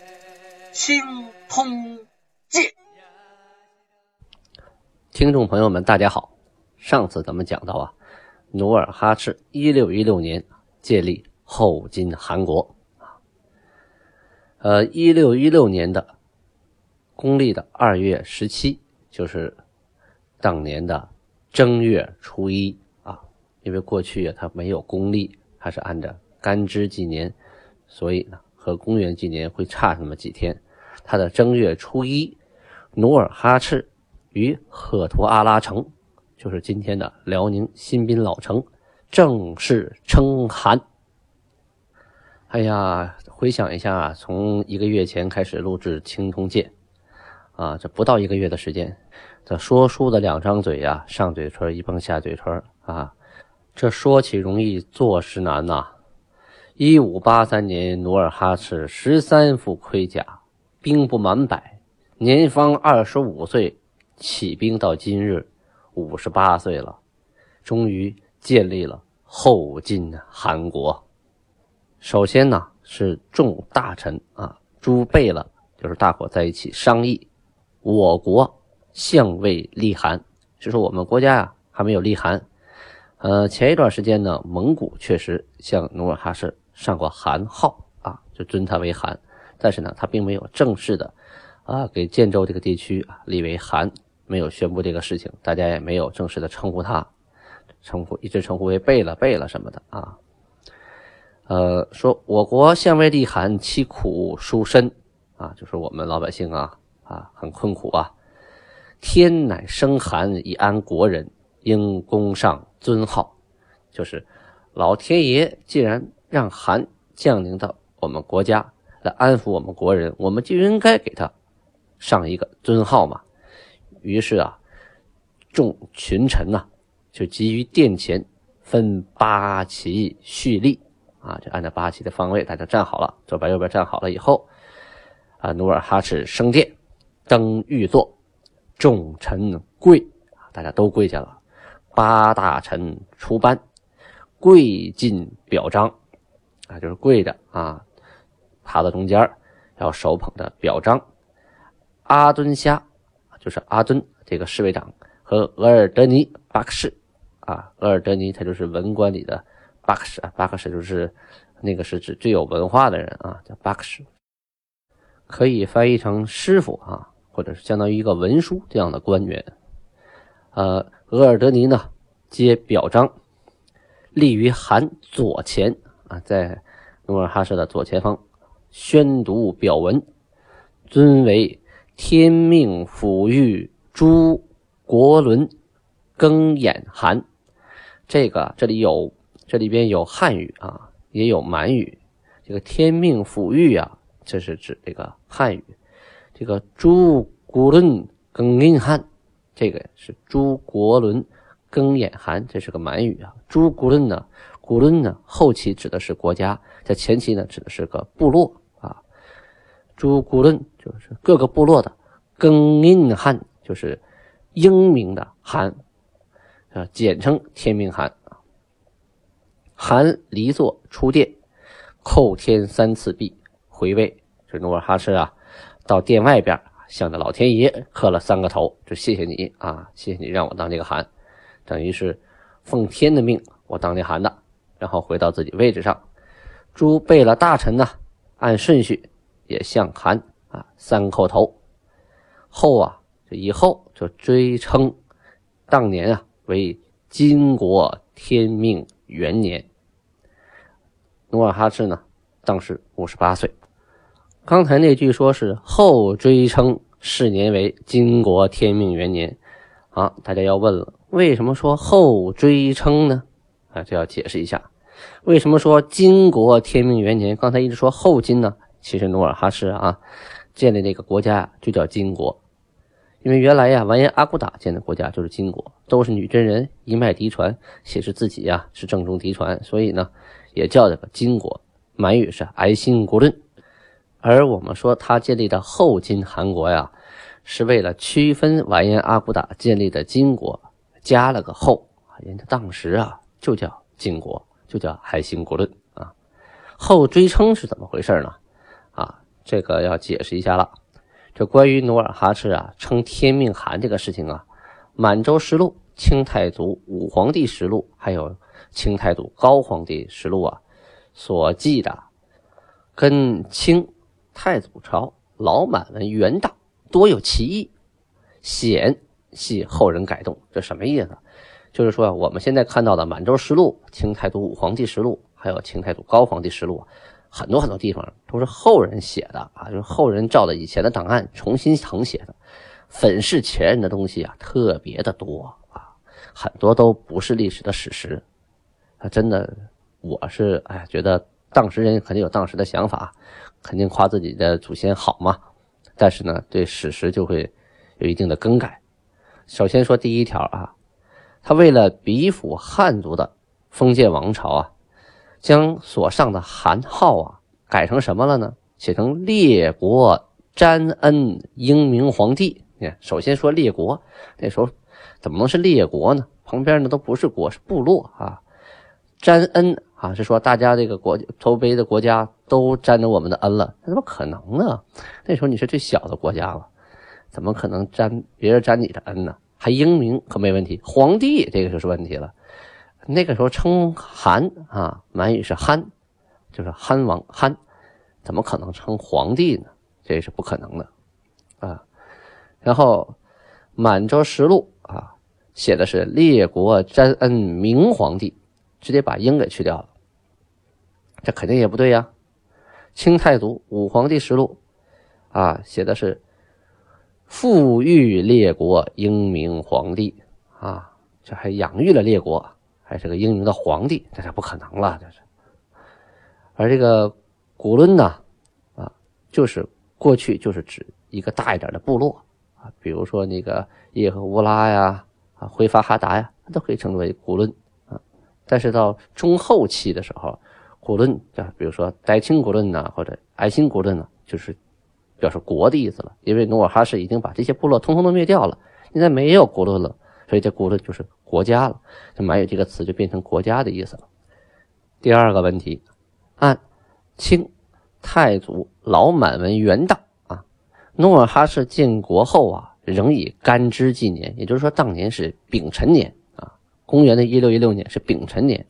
《清通鉴》。听众朋友们，大家好。上次咱们讲到啊，努尔哈赤一六一六年建立后金汗国啊。呃，一六一六年的公历的二月十七，就是当年的正月初一啊。因为过去啊，它没有公历，它是按照干支纪年，所以呢，和公元纪年会差那么几天。他的正月初一，努尔哈赤。于赫图阿拉城，就是今天的辽宁新宾老城，正式称汗。哎呀，回想一下，从一个月前开始录制《青铜剑》，啊，这不到一个月的时间，这说书的两张嘴呀，上嘴唇一碰下嘴唇啊，这说起容易，做事难呐。一五八三年，努尔哈赤十三副盔甲，兵不满百，年方二十五岁。起兵到今日，五十八岁了，终于建立了后金汗国。首先呢，是众大臣啊，诸贝勒，就是大伙在一起商议，我国相未立汗，就说我们国家呀还没有立汗。呃，前一段时间呢，蒙古确实向努尔哈赤上过汗号啊，就尊他为汗，但是呢，他并没有正式的啊给建州这个地区啊立为汗。没有宣布这个事情，大家也没有正式的称呼他，称呼一直称呼为贝勒、贝勒什么的啊。呃，说我国相未立汗，其苦殊深啊，就是我们老百姓啊啊很困苦啊。天乃生寒以安国人，应公上尊号。就是老天爷既然让寒降临到我们国家来安抚我们国人，我们就应该给他上一个尊号嘛。于是啊，众群臣呐，就急于殿前分八旗蓄力啊，就按照八旗的方位，大家站好了，左边右边站好了以后，啊，努尔哈赤升殿登御座，众臣跪大家都跪下了，八大臣出班跪进表彰啊，就是跪着啊，趴到中间要手捧着表彰，阿敦虾。就是阿敦这个侍卫长和额尔德尼巴克什啊，额尔德尼他就是文官里的巴克什啊，巴克什就是那个是指最有文化的人啊，叫巴克什，可以翻译成师傅啊，或者是相当于一个文书这样的官员。呃，额尔德尼呢接表彰，立于韩左前啊，在努尔哈赤的左前方宣读表文，尊为。天命抚育朱国伦更眼汗，这个这里有这里边有汉语啊，也有满语。这个天命抚育啊，这是指这个汉语。这个朱国伦更眼汗，这个是朱国伦更眼汗，这是个满语啊。朱国伦呢，古伦呢，后期指的是国家，在前期呢，指的是个部落啊。朱古伦就是各个部落的更印汗，就是英明的汗，啊，简称天命汗。汗离座出殿，叩天三次壁，回位。这努尔哈赤啊，到殿外边向着老天爷磕了三个头，就谢谢你啊，谢谢你让我当这个汗，等于是奉天的命，我当这汗的。然后回到自己位置上，诸贝勒大臣呢，按顺序。也向韩啊三叩头，后啊就以后就追称当年啊为金国天命元年。努尔哈赤呢当时五十八岁。刚才那句说是后追称是年为金国天命元年啊，大家要问了，为什么说后追称呢？啊，这要解释一下，为什么说金国天命元年？刚才一直说后金呢？其实努尔哈赤啊，建立那个国家就叫金国。因为原来呀，完颜阿骨打建的国家就是金国，都是女真人一脉嫡传，写是自己呀是正宗嫡传，所以呢也叫这个金国。满语是爱新国论。而我们说他建立的后金韩国呀，是为了区分完颜阿骨打建立的金国，加了个后，人家当时啊就叫金国，就叫爱新国论啊。后追称是怎么回事呢？啊，这个要解释一下了。这关于努尔哈赤啊称天命汗这个事情啊，《满洲实录》《清太祖武皇帝实录》还有《清太祖高皇帝实录》啊所记的，跟清太祖朝老满文元大多有歧义，显系后人改动。这什么意思？就是说我们现在看到的《满洲实录》《清太祖武皇帝实录》还有《清太祖高皇帝实录》。很多很多地方都是后人写的啊，就是后人照着以前的档案重新誊写的，粉饰前人的东西啊，特别的多啊，很多都不是历史的史实。啊，真的，我是哎，觉得当时人肯定有当时的想法，肯定夸自己的祖先好嘛。但是呢，对史实就会有一定的更改。首先说第一条啊，他为了比附汉族的封建王朝啊。将所上的韩号啊改成什么了呢？写成列国詹恩英明皇帝。你看，首先说列国，那时候怎么能是列国呢？旁边呢都不是国，是部落啊。詹恩啊，是说大家这个国周围的国家都沾着我们的恩了，那怎么可能呢？那时候你是最小的国家了，怎么可能沾别人沾你的恩呢？还英明可没问题，皇帝这个就是问题了。那个时候称汗啊，满语是憨，就是憨王憨，怎么可能称皇帝呢？这是不可能的啊。然后《满洲实录》啊，写的是列国詹恩明皇帝，直接把英给去掉了，这肯定也不对呀。《清太祖武皇帝实录》啊，写的是富裕列国英明皇帝啊，这还养育了列国。还是个英明的皇帝，这是不可能了，这是。而这个古伦呢，啊，就是过去就是指一个大一点的部落啊，比如说那个叶赫乌拉呀，啊，辉发哈达呀，都可以称之为古伦啊。但是到中后期的时候，古伦啊，比如说代清古伦呐，或者爱新古伦呢，就是表示国的意思了，因为努尔哈赤已经把这些部落通通都灭掉了，现在没有古伦了。所以这古伦就是国家了，就满语这个词就变成国家的意思了。第二个问题，按清太祖老满文元大啊，努尔哈赤建国后啊，仍以干支纪年，也就是说当年是丙辰年啊，公元的一六一六年是丙辰年。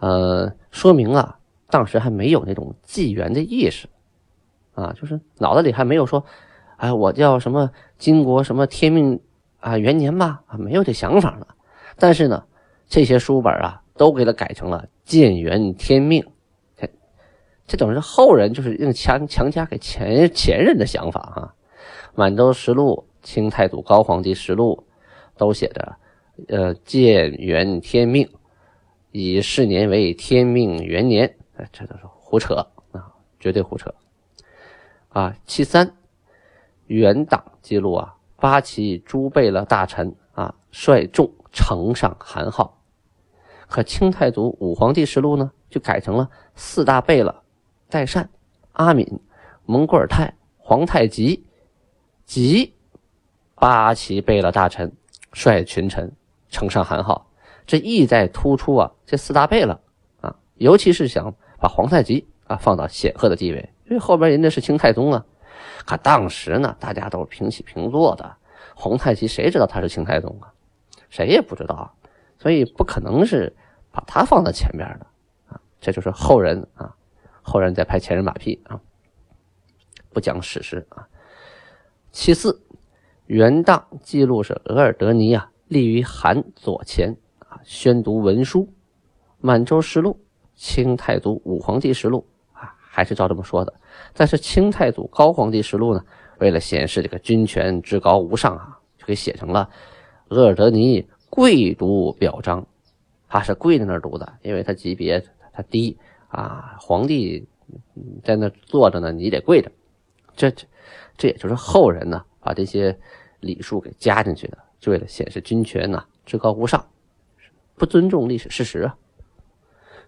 呃，说明啊，当时还没有那种纪元的意识啊，就是脑子里还没有说，哎，我叫什么金国什么天命。啊，元年吧，啊，没有这想法了。但是呢，这些书本啊，都给他改成了建元天命。这等于是后人就是用强强加给前前人的想法哈。满洲实录、清太祖高皇帝实录都写着，呃，建元天命，以是年为天命元年。哎，这都是胡扯啊，绝对胡扯。啊，其三，元党记录啊。八旗诸贝勒大臣啊，率众呈上韩号。可清太祖武皇帝实录呢，就改成了四大贝勒：代善、阿敏、蒙古尔泰、皇太极及八旗贝勒大臣率群臣呈上韩号。这意在突出啊，这四大贝勒啊，尤其是想把皇太极啊放到显赫的地位，因为后边人家是清太宗啊。可当时呢，大家都是平起平坐的。皇太极谁知道他是清太宗啊？谁也不知道，所以不可能是把他放在前面的啊。这就是后人啊，后人在拍前人马屁啊，不讲史实啊。其次，元档记录是额尔德尼啊，立于韩左前啊，宣读文书，《满洲实录》《清太祖武皇帝实录》啊，还是照这么说的。但是清太祖高皇帝实录呢，为了显示这个君权至高无上啊，就给写成了额尔德尼跪读表彰，他是跪在那儿读的，因为他级别他低啊，皇帝在那坐着呢，你得跪着，这这这也就是后人呢把这些礼数给加进去的，就为了显示君权呐至高无上，不尊重历史事实啊。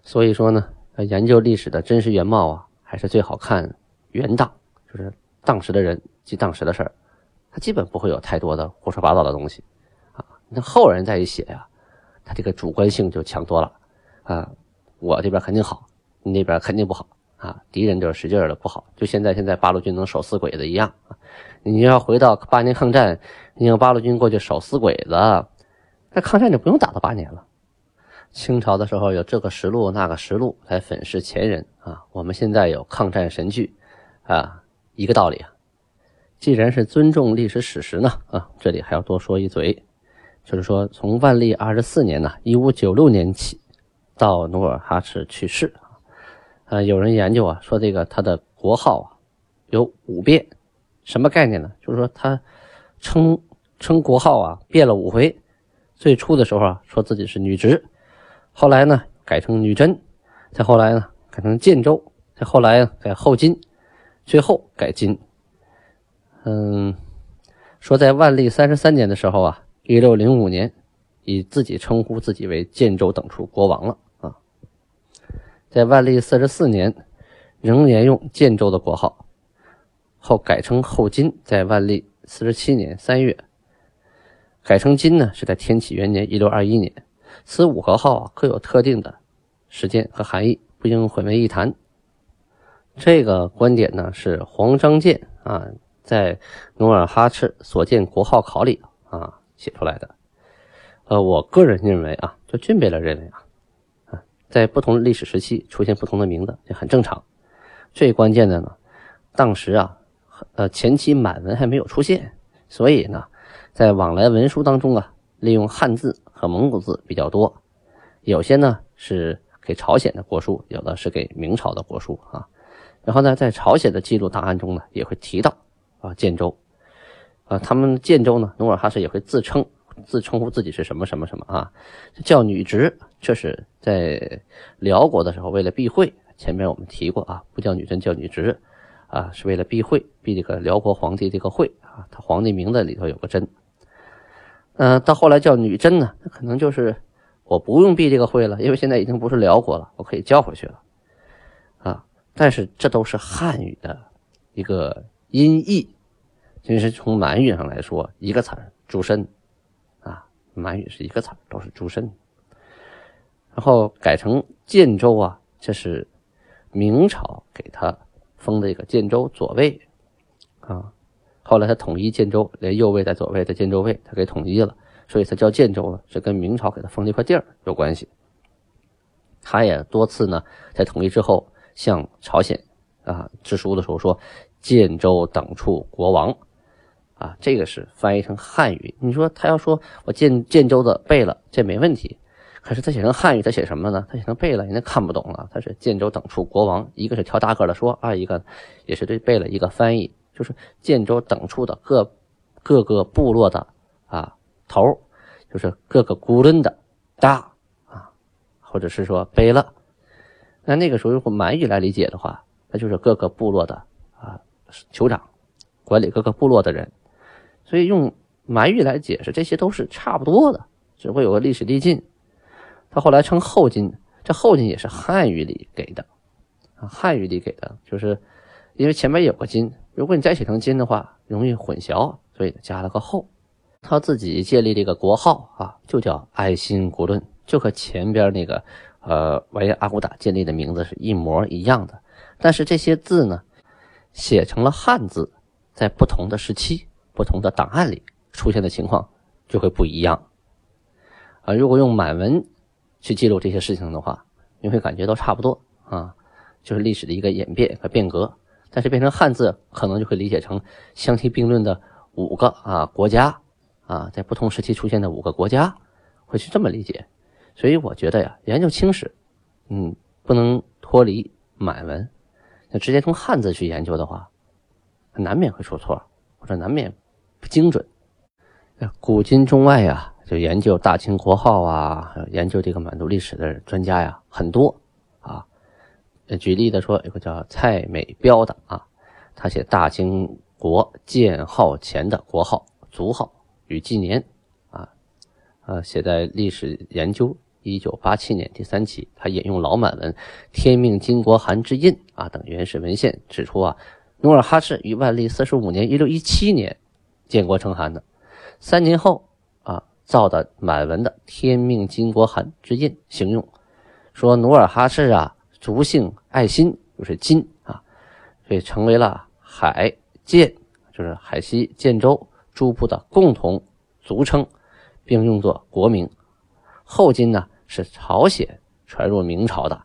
所以说呢，研究历史的真实原貌啊，还是最好看原档，就是当时的人及当时的事儿，他基本不会有太多的胡说八道的东西啊。那后人再一写呀，他这个主观性就强多了啊。我这边肯定好，你那边肯定不好啊！敌人就是使劲的不好，就现在现在八路军能手撕鬼子一样啊！你要回到八年抗战，你让八路军过去手撕鬼子，那抗战就不用打到八年了。清朝的时候有这个实录那个实录来粉饰前人啊，我们现在有抗战神剧啊，一个道理啊。既然是尊重历史史实呢啊，这里还要多说一嘴，就是说从万历二十四年呢，一五九六年起。到努尔哈赤去世啊，有人研究啊，说这个他的国号啊有五变，什么概念呢？就是说他称称国号啊变了五回。最初的时候啊，说自己是女直，后来呢改成女真，再后来呢改成建州，再后来改后金，最后改金。嗯，说在万历三十三年的时候啊，一六零五年，以自己称呼自己为建州等处国王了啊。在万历四十四年，仍沿用建州的国号，后改称后金。在万历四十七年三月，改成金呢，是在天启元年一六二一年。此五个号啊，各有特定的时间和含义，不应混为一谈。这个观点呢，是黄章建啊在努尔哈赤所建国号考里啊写出来的。呃，我个人认为啊，就俊贝勒认为啊。在不同历史时期出现不同的名字，这很正常。最关键的呢，当时啊，呃，前期满文还没有出现，所以呢，在往来文书当中啊，利用汉字和蒙古字比较多。有些呢是给朝鲜的国书，有的是给明朝的国书啊。然后呢，在朝鲜的记录档案中呢，也会提到啊，建州啊，他们建州呢，努尔哈赤也会自称。自称呼自己是什么什么什么啊？叫女直，这是在辽国的时候为了避讳。前面我们提过啊，不叫女真，叫女直啊，是为了避讳，避这个辽国皇帝这个讳啊。他皇帝名字里头有个真。嗯，到后来叫女真呢，那可能就是我不用避这个讳了，因为现在已经不是辽国了，我可以叫回去了。但是这都是汉语的一个音译，其实从满语上来说，一个词儿“诸身”。满语是一个词都是诸身。然后改成建州啊，这是明朝给他封的一个建州左卫啊。后来他统一建州，连右卫在左卫的建州卫，他给统一了，所以他叫建州呢，是跟明朝给他封这块地儿有关系。他也多次呢，在统一之后向朝鲜啊致书的时候说：“建州等处国王。”啊，这个是翻译成汉语。你说他要说我建建州的背了，这没问题。可是他写成汉语，他写什么呢？他写成背了，人家看不懂了。他是建州等处国王，一个是挑大个的说，二一个也是对背了一个翻译，就是建州等处的各各个部落的啊头，就是各个孤论的大啊，或者是说背了。那那个时候用满语来理解的话，那就是各个部落的啊酋长，管理各个部落的人。所以用满语来解释，这些都是差不多的，只会有个历史递进。他后来称后金，这后金也是汉语里给的啊，汉语里给的，就是因为前面有个金，如果你再写成金的话，容易混淆，所以加了个后。他自己建立这个国号啊，就叫爱新古论，就和前边那个呃维阿骨打建立的名字是一模一样的。但是这些字呢，写成了汉字，在不同的时期。不同的档案里出现的情况就会不一样啊！如果用满文去记录这些事情的话，你会感觉都差不多啊，就是历史的一个演变和变革。但是变成汉字，可能就会理解成相提并论的五个啊国家啊，在不同时期出现的五个国家，会去这么理解。所以我觉得呀，研究清史，嗯，不能脱离满文，那直接从汉字去研究的话，难免会出错，或者难免。不精准，古今中外呀，就研究大清国号啊，研究这个满族历史的专家呀很多啊。举例的说，有个叫蔡美彪的啊，他写大清国建号前的国号、族号与纪年，啊，呃，写在历史研究一九八七年第三期，他引用老满文《天命金国函之印》啊等原始文献，指出啊，努尔哈赤于万历四十五年（一六一七年）建国称汗的，三年后啊，造的满文的《天命金国函之印》行用，说努尔哈赤啊，族姓爱新，就是金啊，所以成为了。海建就是海西建州诸部的共同族称，并用作国名。后金呢是朝鲜传入明朝的，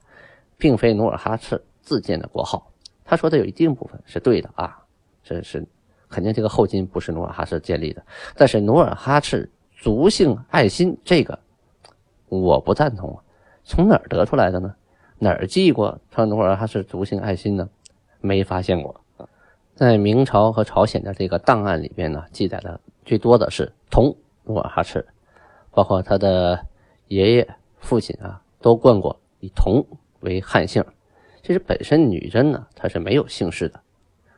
并非努尔哈赤自建的国号。他说的有一定部分是对的啊，这是肯定这个后金不是努尔哈赤建立的。但是努尔哈赤族姓爱新这个我不赞同啊，从哪儿得出来的呢？哪儿记过他努尔哈赤族姓爱新呢？没发现过。在明朝和朝鲜的这个档案里边呢，记载的最多的是同努尔哈赤，包括他的爷爷、父亲啊，都冠过以同为汉姓。其实本身女真呢，她是没有姓氏的。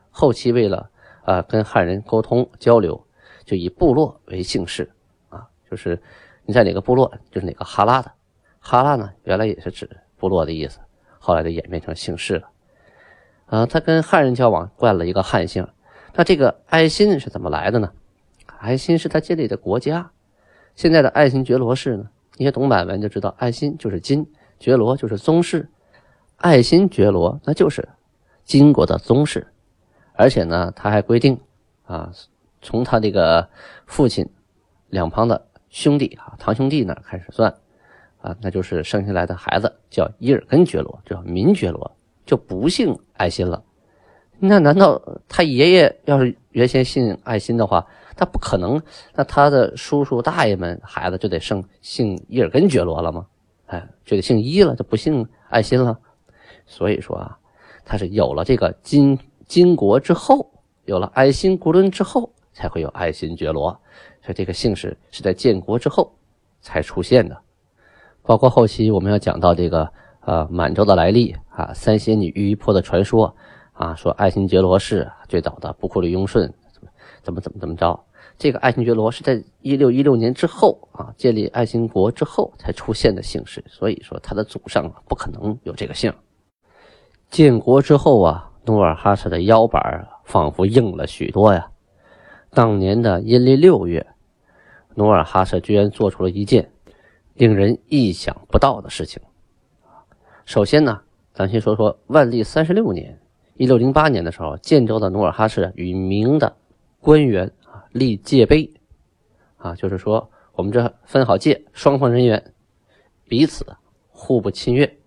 后期为了啊跟汉人沟通交流，就以部落为姓氏啊，就是你在哪个部落，就是哪个哈拉的。哈拉呢，原来也是指部落的意思，后来就演变成姓氏了。啊，他跟汉人交往，冠了一个汉姓。那这个爱新是怎么来的呢？爱新是他建立的国家。现在的爱新觉罗氏呢，一些懂满文就知道，爱新就是金，觉罗就是宗室。爱新觉罗那就是金国的宗室。而且呢，他还规定啊，从他这个父亲两旁的兄弟啊，堂兄弟那开始算啊，那就是生下来的孩子叫伊尔根觉罗，叫民觉罗。就不姓爱新了，那难道他爷爷要是原先姓爱新的话，他不可能？那他的叔叔大爷们孩子就得姓姓伊尔根觉罗了吗？哎，就得姓伊了，就不姓爱新了。所以说啊，他是有了这个金金国之后，有了爱新国伦之后，才会有爱新觉罗。所以这个姓氏是在建国之后才出现的。包括后期我们要讲到这个。啊，满洲的来历啊，三仙女玉衣坡的传说啊，说爱新觉罗氏最早的不库里雍顺怎么怎么怎么着？这个爱新觉罗是在一六一六年之后啊，建立爱新国之后才出现的姓氏，所以说他的祖上啊不可能有这个姓。建国之后啊，努尔哈赤的腰板仿佛硬了许多呀。当年的阴历六月，努尔哈赤居然做出了一件令人意想不到的事情。首先呢，咱先说说万历三十六年，一六零八年的时候，建州的努尔哈赤与明的官员啊立界碑，啊，就是说我们这分好界，双方人员彼此互不侵略。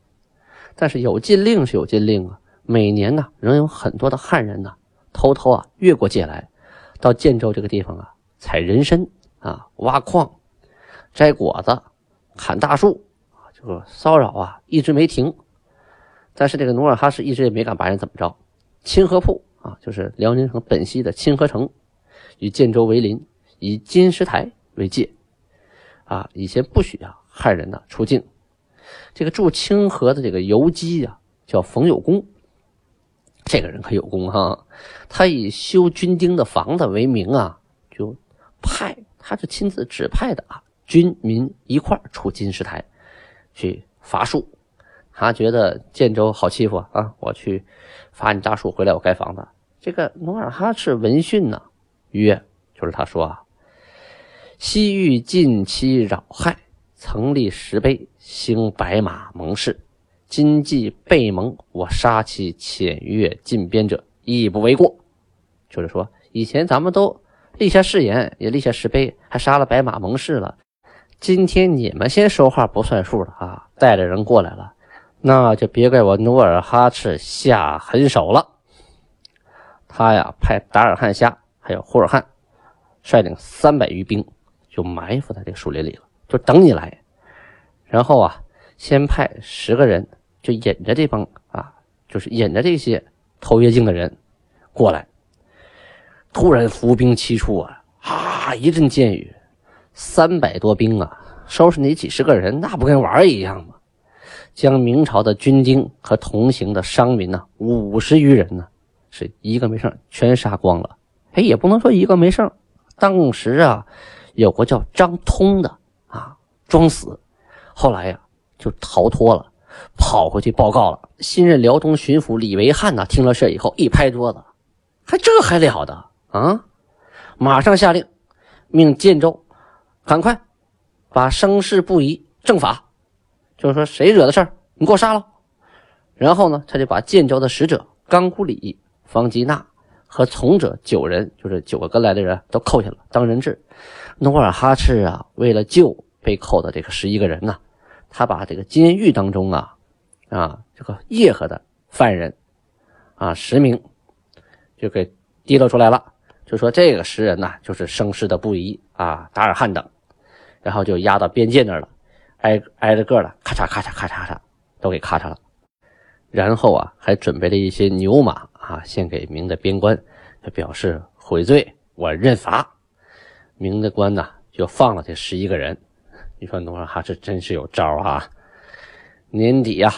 但是有禁令是有禁令啊，每年呢仍有很多的汉人呢偷偷啊越过界来，到建州这个地方啊采人参啊、挖矿、摘果子、砍大树。说骚扰啊，一直没停。但是这个努尔哈赤一直也没敢把人怎么着。清河铺啊，就是辽宁省本溪的清河城，与建州为邻，以金石台为界。啊，以前不许啊汉人呢出境。这个驻清河的这个游击啊，叫冯有功。这个人可有功哈，他以修军丁的房子为名啊，就派他是亲自指派的啊，军民一块出金石台。去伐树，他觉得建州好欺负啊！我去伐你大树回来，我盖房子。这个努尔哈赤闻讯呢，曰，就是他说啊：“西域近期扰害，曾立石碑，兴白马盟誓。今既被盟，我杀其潜越进边者，亦不为过。”就是说，以前咱们都立下誓言，也立下石碑，还杀了白马盟誓了。今天你们先说话不算数了啊！带着人过来了，那就别怪我努尔哈赤下狠手了。他呀，派达尔汉虾还有呼尔汗率领三百余兵，就埋伏在这个树林里了，就等你来。然后啊，先派十个人就引着这帮啊，就是引着这些偷越境的人过来。突然伏兵齐出啊，啊，一阵箭雨。三百多兵啊，收拾你几十个人，那不跟玩一样吗？将明朝的军丁和同行的商民呢，五十余人呢，是一个没剩，全杀光了。哎，也不能说一个没剩，当时啊，有个叫张通的啊，装死，后来呀就逃脱了，跑回去报告了。新任辽东巡抚李维汉呐，听了事以后一拍桌子，还这还了得啊！马上下令，命建州赶快把生事不疑正法，就是说谁惹的事儿，你给我杀了。然后呢，他就把建州的使者冈古里、方吉纳和从者九人，就是九个跟来的人都扣下了当人质。努尔哈赤啊，为了救被扣的这个十一个人呢，他把这个监狱当中啊啊这个叶赫的犯人啊十名就给提溜出来了，就说这个十人呢就是生事的布衣啊达尔汉等，然后就押到边界那儿了，挨挨着个的咔嚓咔嚓咔嚓咔嚓都给咔嚓了。然后啊，还准备了一些牛马啊，献给明的边关，就表示悔罪，我认罚。明的官呢，就放了这十一个人。你说努尔哈赤真是有招啊！年底呀，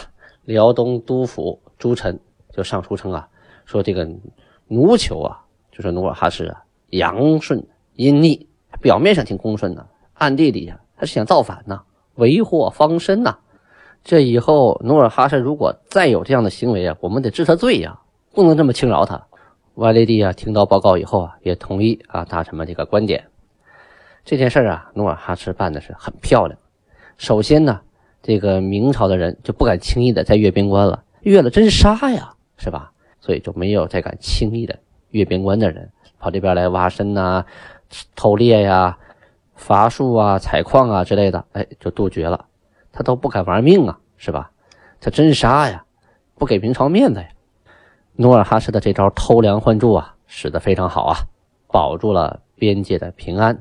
辽东督府朱臣就上书称啊，说这个奴酋啊，就是努尔哈赤啊，阳顺阴逆，表面上挺恭顺的，暗地里呀，他是想造反呐，为祸方身呐。这以后，努尔哈赤如果再有这样的行为啊，我们得治他罪呀，不能这么轻饶他。万历帝啊，听到报告以后啊，也同意啊大臣们这个观点。这件事啊，努尔哈赤办的是很漂亮。首先呢，这个明朝的人就不敢轻易的再越边关了，越了真杀呀，是吧？所以就没有再敢轻易的越边关的人跑这边来挖参呐、偷猎呀、伐树啊、采矿啊之类的，哎，就杜绝了。他都不敢玩命啊，是吧？他真杀呀，不给明朝面子呀。努尔哈赤的这招偷梁换柱啊，使得非常好啊，保住了边界的平安，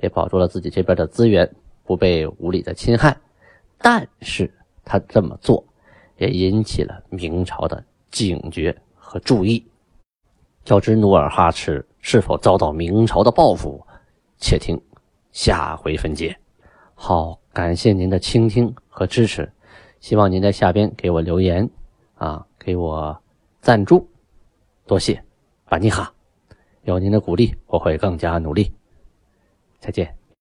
也保住了自己这边的资源不被无理的侵害。但是他这么做，也引起了明朝的警觉和注意。较之努尔哈赤是否遭到明朝的报复，且听下回分解。好。感谢您的倾听和支持，希望您在下边给我留言，啊，给我赞助，多谢，巴尼哈，有您的鼓励，我会更加努力。再见。